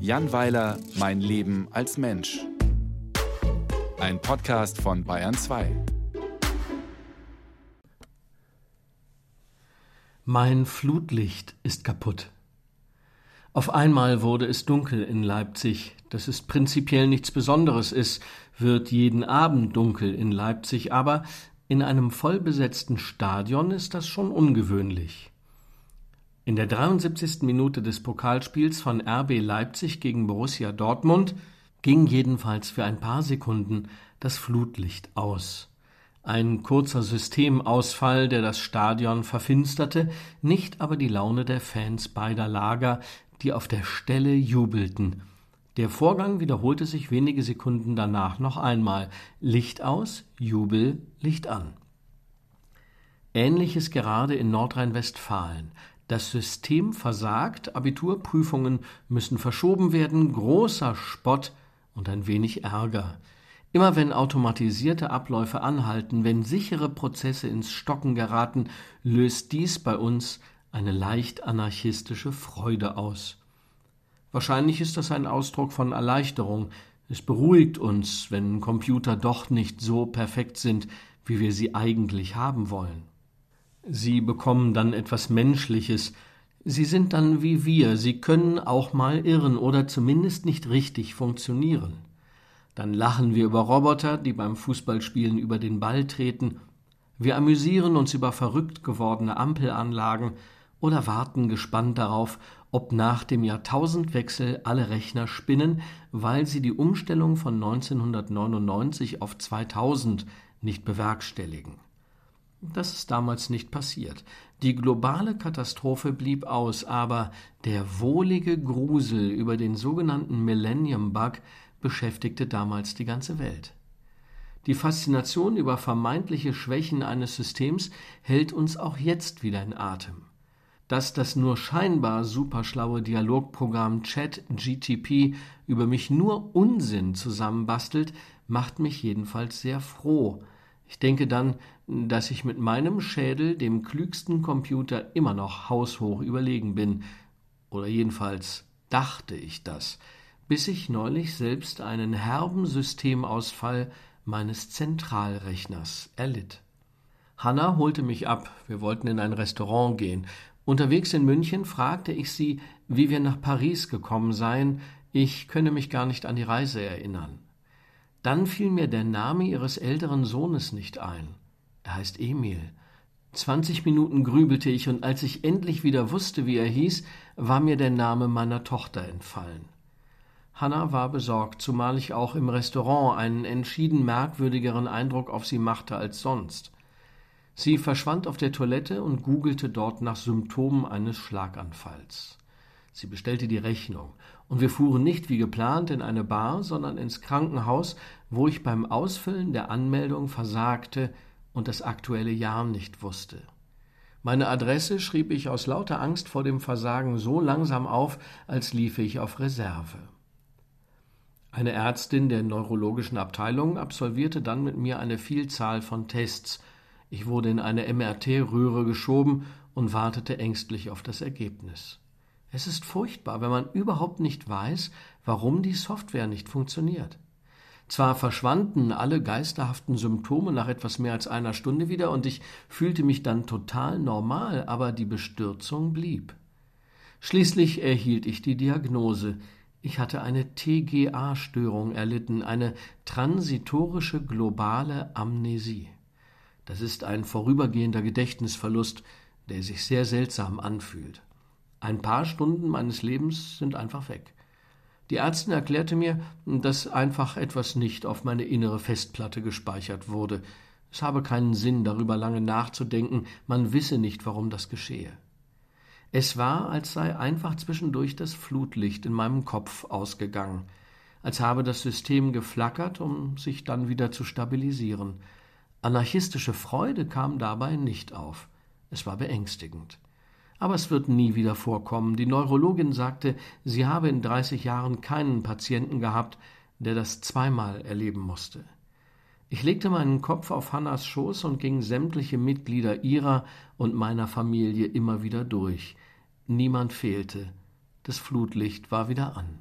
Jan Weiler, Mein Leben als Mensch. Ein Podcast von Bayern 2. Mein Flutlicht ist kaputt. Auf einmal wurde es dunkel in Leipzig. Dass es prinzipiell nichts Besonderes ist, wird jeden Abend dunkel in Leipzig, aber in einem vollbesetzten Stadion ist das schon ungewöhnlich. In der 73. Minute des Pokalspiels von RB Leipzig gegen Borussia Dortmund ging jedenfalls für ein paar Sekunden das Flutlicht aus. Ein kurzer Systemausfall, der das Stadion verfinsterte, nicht aber die Laune der Fans beider Lager, die auf der Stelle jubelten. Der Vorgang wiederholte sich wenige Sekunden danach noch einmal. Licht aus, Jubel, Licht an. Ähnliches gerade in Nordrhein-Westfalen. Das System versagt, Abiturprüfungen müssen verschoben werden, großer Spott und ein wenig Ärger. Immer wenn automatisierte Abläufe anhalten, wenn sichere Prozesse ins Stocken geraten, löst dies bei uns eine leicht anarchistische Freude aus. Wahrscheinlich ist das ein Ausdruck von Erleichterung. Es beruhigt uns, wenn Computer doch nicht so perfekt sind, wie wir sie eigentlich haben wollen. Sie bekommen dann etwas Menschliches. Sie sind dann wie wir, sie können auch mal irren oder zumindest nicht richtig funktionieren. Dann lachen wir über Roboter, die beim Fußballspielen über den Ball treten. Wir amüsieren uns über verrückt gewordene Ampelanlagen oder warten gespannt darauf, ob nach dem Jahrtausendwechsel alle Rechner spinnen, weil sie die Umstellung von 1999 auf 2000 nicht bewerkstelligen. Das ist damals nicht passiert. Die globale Katastrophe blieb aus, aber der wohlige Grusel über den sogenannten Millennium Bug beschäftigte damals die ganze Welt. Die Faszination über vermeintliche Schwächen eines Systems hält uns auch jetzt wieder in Atem. Dass das nur scheinbar superschlaue Dialogprogramm ChatGTP über mich nur Unsinn zusammenbastelt, macht mich jedenfalls sehr froh. Ich denke dann, dass ich mit meinem Schädel dem klügsten Computer immer noch haushoch überlegen bin. Oder jedenfalls dachte ich das, bis ich neulich selbst einen herben Systemausfall meines Zentralrechners erlitt. Hanna holte mich ab, wir wollten in ein Restaurant gehen, Unterwegs in München fragte ich sie, wie wir nach Paris gekommen seien, ich könne mich gar nicht an die Reise erinnern. Dann fiel mir der Name ihres älteren Sohnes nicht ein. Er heißt Emil. Zwanzig Minuten grübelte ich, und als ich endlich wieder wusste, wie er hieß, war mir der Name meiner Tochter entfallen. Hanna war besorgt, zumal ich auch im Restaurant einen entschieden merkwürdigeren Eindruck auf sie machte als sonst. Sie verschwand auf der Toilette und googelte dort nach Symptomen eines Schlaganfalls. Sie bestellte die Rechnung, und wir fuhren nicht wie geplant in eine Bar, sondern ins Krankenhaus, wo ich beim Ausfüllen der Anmeldung versagte und das aktuelle Jahr nicht wusste. Meine Adresse schrieb ich aus lauter Angst vor dem Versagen so langsam auf, als liefe ich auf Reserve. Eine Ärztin der neurologischen Abteilung absolvierte dann mit mir eine Vielzahl von Tests, ich wurde in eine MRT-Röhre geschoben und wartete ängstlich auf das Ergebnis. Es ist furchtbar, wenn man überhaupt nicht weiß, warum die Software nicht funktioniert. Zwar verschwanden alle geisterhaften Symptome nach etwas mehr als einer Stunde wieder und ich fühlte mich dann total normal, aber die Bestürzung blieb. Schließlich erhielt ich die Diagnose. Ich hatte eine TGA-Störung erlitten, eine transitorische globale Amnesie. Das ist ein vorübergehender Gedächtnisverlust, der sich sehr seltsam anfühlt. Ein paar Stunden meines Lebens sind einfach weg. Die Ärztin erklärte mir, dass einfach etwas nicht auf meine innere Festplatte gespeichert wurde. Es habe keinen Sinn, darüber lange nachzudenken, man wisse nicht, warum das geschehe. Es war, als sei einfach zwischendurch das Flutlicht in meinem Kopf ausgegangen, als habe das System geflackert, um sich dann wieder zu stabilisieren. Anarchistische Freude kam dabei nicht auf. Es war beängstigend. Aber es wird nie wieder vorkommen. Die Neurologin sagte, sie habe in 30 Jahren keinen Patienten gehabt, der das zweimal erleben musste. Ich legte meinen Kopf auf Hannas Schoß und ging sämtliche Mitglieder ihrer und meiner Familie immer wieder durch. Niemand fehlte. das Flutlicht war wieder an.